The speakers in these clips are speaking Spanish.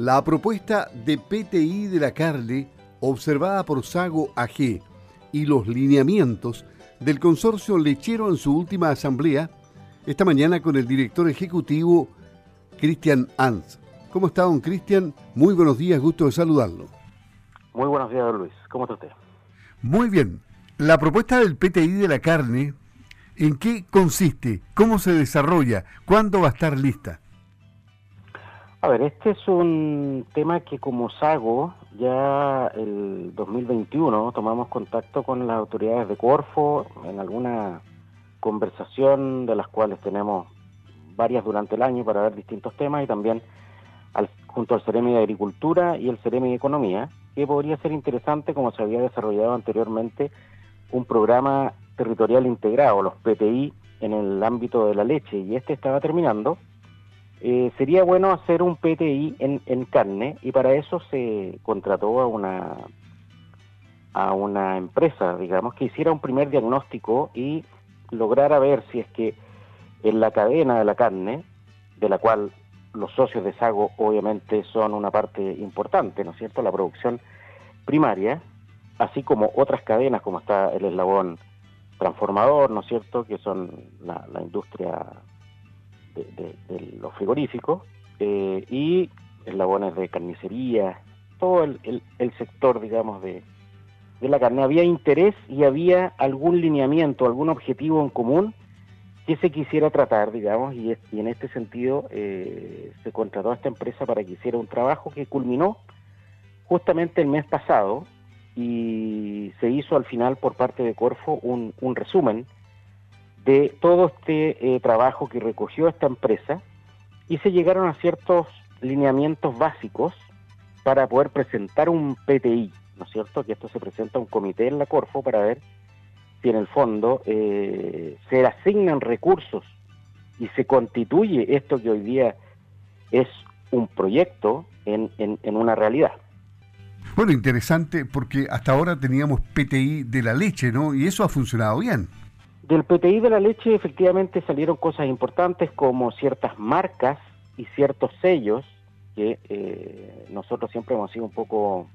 La propuesta de PTI de la carne observada por Sago AG y los lineamientos del consorcio lechero en su última asamblea esta mañana con el director ejecutivo Cristian Ans. ¿Cómo está, don Cristian? Muy buenos días, gusto de saludarlo. Muy buenos días, don Luis. ¿Cómo está usted? Muy bien. La propuesta del PTI de la carne, ¿en qué consiste? ¿Cómo se desarrolla? ¿Cuándo va a estar lista? A ver, este es un tema que como Sago ya el 2021 tomamos contacto con las autoridades de Corfo en alguna conversación de las cuales tenemos varias durante el año para ver distintos temas y también junto al Ceremi de Agricultura y el Ceremi de Economía, que podría ser interesante como se había desarrollado anteriormente un programa territorial integrado, los PTI, en el ámbito de la leche. Y este estaba terminando eh, sería bueno hacer un PTI en, carne y para eso se contrató a una a una empresa, digamos, que hiciera un primer diagnóstico y lograra ver si es que en la cadena de la carne, de la cual los socios de Sago obviamente son una parte importante, ¿no es cierto?, la producción primaria, así como otras cadenas como está el eslabón transformador, ¿no es cierto?, que son la industria de, los frigoríficos eh, y eslabones de carnicería, todo el, sector, digamos, de, la carne. Había interés y había algún lineamiento, algún objetivo en común que se quisiera tratar, digamos, y, en este sentido eh, se contrató a esta empresa para que hiciera un trabajo que culminó justamente el mes pasado y se hizo al final por parte de Corfo un, un resumen de todo este eh, trabajo que recogió esta empresa y se llegaron a ciertos lineamientos básicos para poder presentar un PTI, ¿no es cierto? Que esto se presenta a un comité en la Corfo para ver si en el fondo eh, se asignan recursos y se constituye esto que hoy día es un proyecto en, en, en una realidad. Bueno, interesante porque hasta ahora teníamos PTI de la leche, ¿no? Y eso ha funcionado bien. Del PTI de la leche efectivamente salieron cosas importantes como ciertas marcas y ciertos sellos que eh, nosotros siempre hemos sido un poco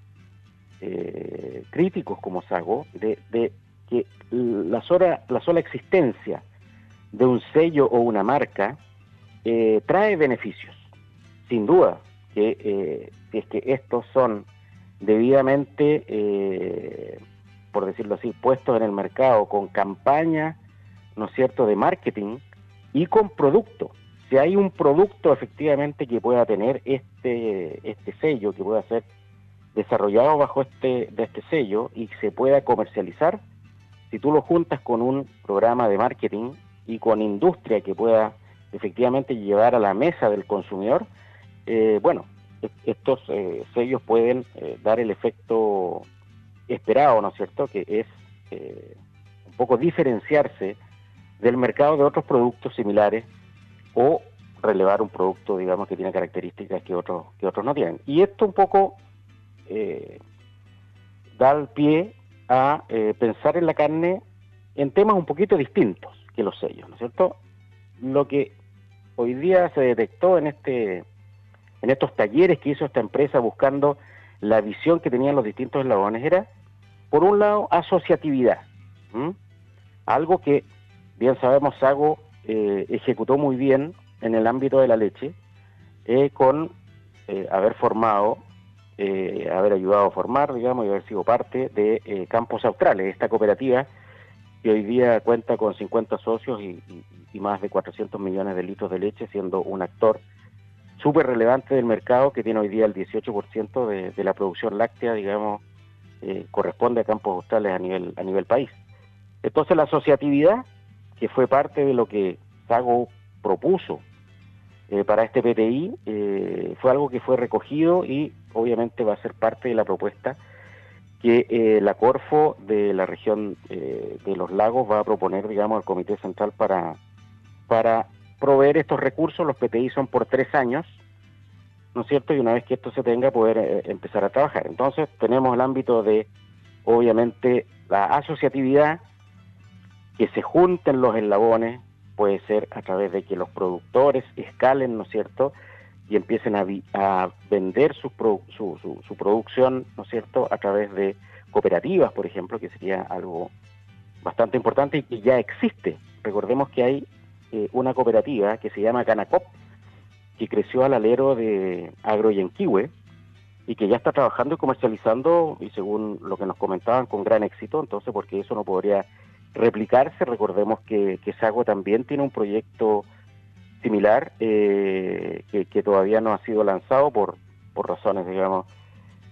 eh, críticos como Sago, de, que la sola, la sola existencia de un sello o una marca eh, trae beneficios, sin duda, que si es que estos son debidamente, por decirlo así, puestos en el mercado con campaña ¿no es cierto?, de marketing y con producto. Si hay un producto efectivamente que pueda tener este, este sello, que pueda ser desarrollado bajo este, de este sello y se pueda comercializar, si tú lo juntas con un programa de marketing y con industria que pueda efectivamente llevar a la mesa del consumidor, eh, bueno, estos eh, sellos pueden eh, dar el efecto esperado, ¿no es cierto?, que es un poco diferenciarse del mercado de otros productos similares o relevar un producto, digamos, que tiene características que otros, que otros no tienen. Y esto un poco eh, da el pie a eh, pensar en la carne en temas un poquito distintos que los sellos, ¿no es cierto? Lo que hoy día se detectó en este en estos talleres que hizo esta empresa buscando la visión que tenían los distintos eslabones era, por un lado, asociatividad, algo que bien sabemos, Sago eh, ejecutó muy bien en el ámbito de la leche, eh, con eh, haber formado, haber ayudado a formar, digamos, y haber sido parte de Campos Australes, esta cooperativa que hoy día cuenta con 50 socios y, más de 400 millones de litros de leche, siendo un actor súper relevante del mercado que tiene hoy día el 18% de, de, la producción láctea, digamos, corresponde a Campos Australes a nivel, a nivel país. Entonces la asociatividad que fue parte de lo que Sago propuso eh, para este PTI, eh, fue algo que fue recogido y obviamente va a ser parte de la propuesta que eh, la Corfo de la región de los lagos va a proponer, digamos, al Comité Central para, para proveer estos recursos. Los PTI son por tres años, ¿no es cierto? Y una vez que esto se tenga, poder empezar a trabajar. Entonces, tenemos el ámbito de, obviamente, la asociatividad, que se junten los eslabones, puede ser a través de que los productores escalen, ¿no es cierto?, y empiecen a, vender su, su, su, producción, ¿no es cierto?, a través de cooperativas, por ejemplo, que sería algo bastante importante y que ya existe. Recordemos que hay eh, una cooperativa que se llama Canacop, que creció al alero de Agroyenquiwe y que ya está trabajando y comercializando, y según lo que nos comentaban, con gran éxito, entonces, porque eso no podría replicarse, recordemos que, que Sago también tiene un proyecto similar eh, que, todavía no ha sido lanzado por, por razones, digamos,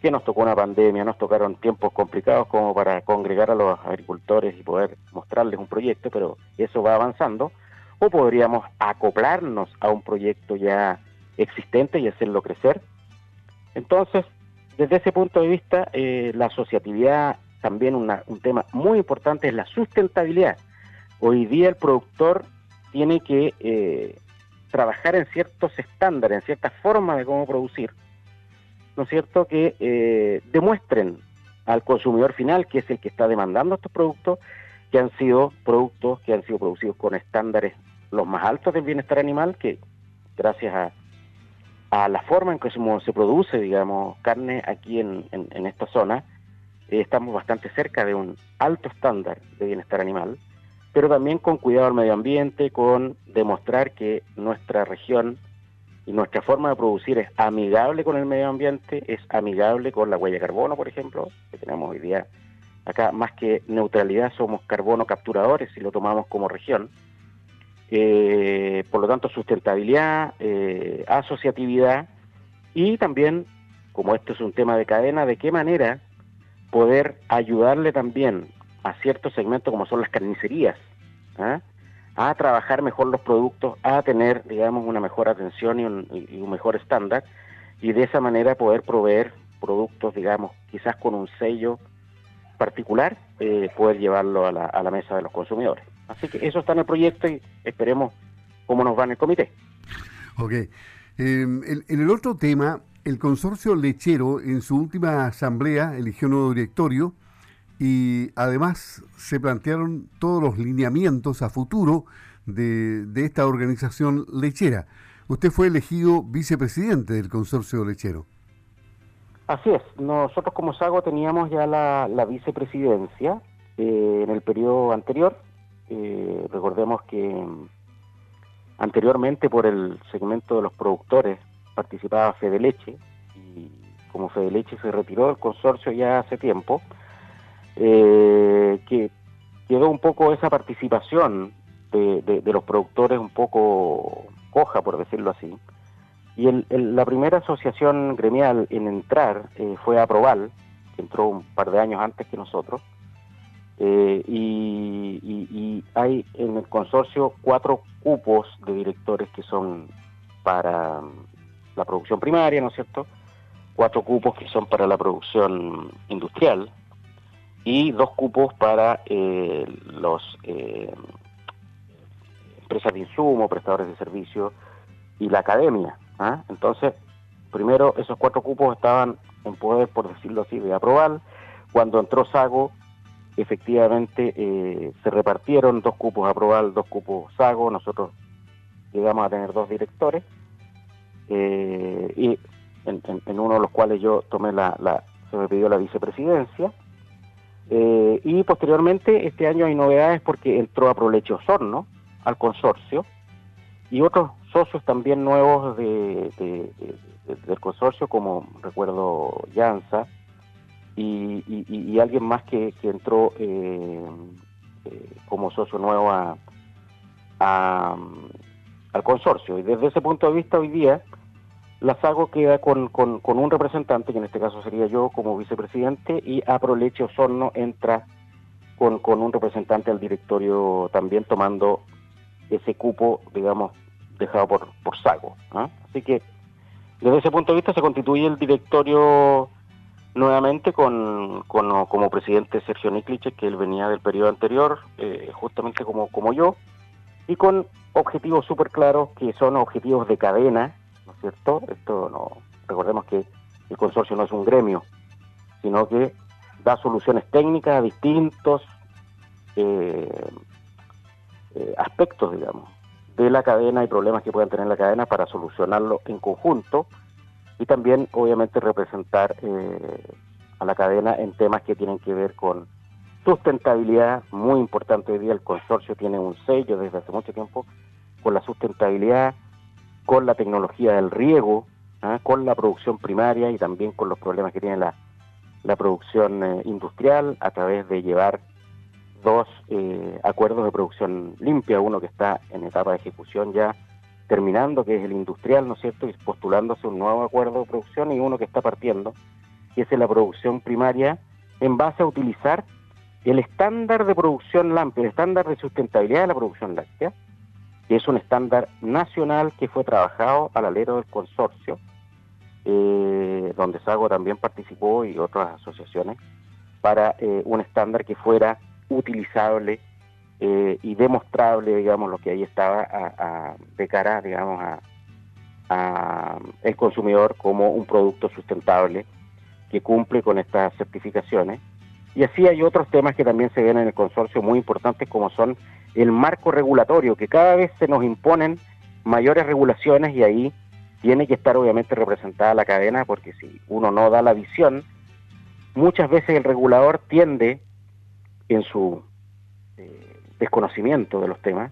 que nos tocó una pandemia, nos tocaron tiempos complicados como para congregar a los agricultores y poder mostrarles un proyecto, pero eso va avanzando, o podríamos acoplarnos a un proyecto ya existente y hacerlo crecer. Entonces, desde ese punto de vista, eh, la asociatividad, también un tema muy importante es la sustentabilidad. Hoy día el productor tiene que eh, trabajar en ciertos estándares, en ciertas formas de cómo producir, ¿no es cierto?, que eh, demuestren al consumidor final, que es el que está demandando estos productos, que han sido productos que han sido producidos con estándares los más altos del bienestar animal, que gracias a, a la forma en que se, produce, digamos, carne aquí en, esta zona, estamos bastante cerca de un alto estándar de bienestar animal pero también con cuidado al medio ambiente, con demostrar que nuestra región y nuestra forma de producir es amigable con el medio ambiente, es amigable con la huella de carbono, por ejemplo, que tenemos hoy día acá, más que neutralidad, somos carbono capturadores si lo tomamos como región. Eh, por lo tanto, sustentabilidad, eh, asociatividad y también, como esto es un tema de cadena, de qué manera poder ayudarle también a ciertos segmentos como son las carnicerías, ¿ah? a trabajar mejor los productos, a tener, digamos, una mejor atención y un, mejor estándar, y de esa manera poder proveer productos, digamos, quizás con un sello particular, eh, poder llevarlo a la, a la mesa de los consumidores. Así que eso está en el proyecto y esperemos cómo nos va en el comité. Ok. Eh, en, el otro tema, el consorcio lechero en su última asamblea eligió un nuevo directorio y además se plantearon todos los lineamientos a futuro de, esta organización lechera. Usted fue elegido vicepresidente del consorcio lechero. Así es, nosotros como Sago teníamos ya la, vicepresidencia eh, en el periodo anterior. Eh, recordemos que mm, anteriormente por el segmento de los productores participaba Fedeleche y como Fedeleche se retiró del consorcio ya hace tiempo, eh, que quedó un poco esa participación de, los productores un poco coja, por decirlo así. Y la primera asociación gremial en entrar eh, fue Aproval, que entró un par de años antes que nosotros. Eh, y, hay en el consorcio cuatro cupos de directores que son para la producción primaria, ¿no es cierto? Cuatro cupos que son para la producción industrial, y dos cupos para eh, los eh, empresas de insumo, prestadores de servicios y la academia. ¿ah? Entonces, primero esos cuatro cupos estaban en poder, por decirlo así, de aprobar. Cuando entró Sago, efectivamente eh, se repartieron dos cupos aprobar, dos cupos Sago. Nosotros llegamos a tener dos directores y en, uno de los cuales yo tomé la, la se me pidió la vicepresidencia. Eh, y posteriormente, este año hay novedades porque entró a Proleche Osorno al consorcio y otros socios también nuevos de, del consorcio, como recuerdo Llanza, y, alguien más que, entró eh, eh, como socio nuevo a, al consorcio. Y desde ese punto de vista, hoy día la SAGO queda con, con, un representante, que en este caso sería yo como vicepresidente, y Aproleche Osorno entra con, con un representante al directorio también tomando ese cupo, digamos, dejado por, por Sago. Así que desde ese punto de vista se constituye el directorio nuevamente con, con como presidente Sergio Nikliche, que él venía del periodo anterior, eh, justamente como, como yo, y con objetivos súper claros que son objetivos de cadena, ¿cierto? Esto no, recordemos que el consorcio no es un gremio, sino que da soluciones técnicas a distintos eh, eh, aspectos, digamos, de la cadena y problemas que puedan tener la cadena para solucionarlo en conjunto y también obviamente representar eh, a la cadena en temas que tienen que ver con sustentabilidad, muy importante hoy día el consorcio tiene un sello desde hace mucho tiempo con la sustentabilidad, con la tecnología del riego, ¿ah? con la producción primaria y también con los problemas que tiene la, la producción eh, industrial a través de llevar dos eh, acuerdos de producción limpia, uno que está en etapa de ejecución ya terminando, que es el industrial, ¿no es cierto?, y postulándose un nuevo acuerdo de producción y uno que está partiendo, que es la producción primaria, en base a utilizar el estándar de producción láctea, el estándar de sustentabilidad de la producción láctea, que es un estándar nacional que fue trabajado al alero del consorcio, eh, donde Sago también participó y otras asociaciones, para eh, un estándar que fuera utilizable eh, y demostrable, digamos, lo que ahí estaba a, de cara, digamos, a, el consumidor como un producto sustentable que cumple con estas certificaciones. Y así hay otros temas que también se ven en el consorcio muy importantes como son el marco regulatorio, que cada vez se nos imponen mayores regulaciones y ahí tiene que estar obviamente representada la cadena porque si uno no da la visión, muchas veces el regulador tiende en su eh, desconocimiento de los temas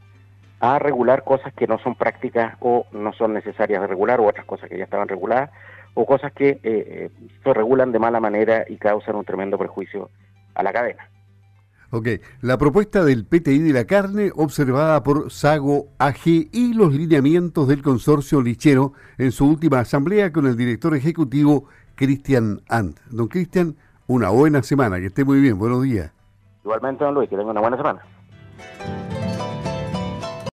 a regular cosas que no son prácticas o no son necesarias de regular o otras cosas que ya estaban reguladas o cosas que eh, eh, se regulan de mala manera y causan un tremendo perjuicio a la cadena. Ok, la propuesta del PTI de la carne observada por Sago AG y los lineamientos del consorcio lichero en su última asamblea con el director ejecutivo Cristian Ant. Don Cristian, una buena semana, que esté muy bien, buenos días. Igualmente, don Luis, que tenga una buena semana.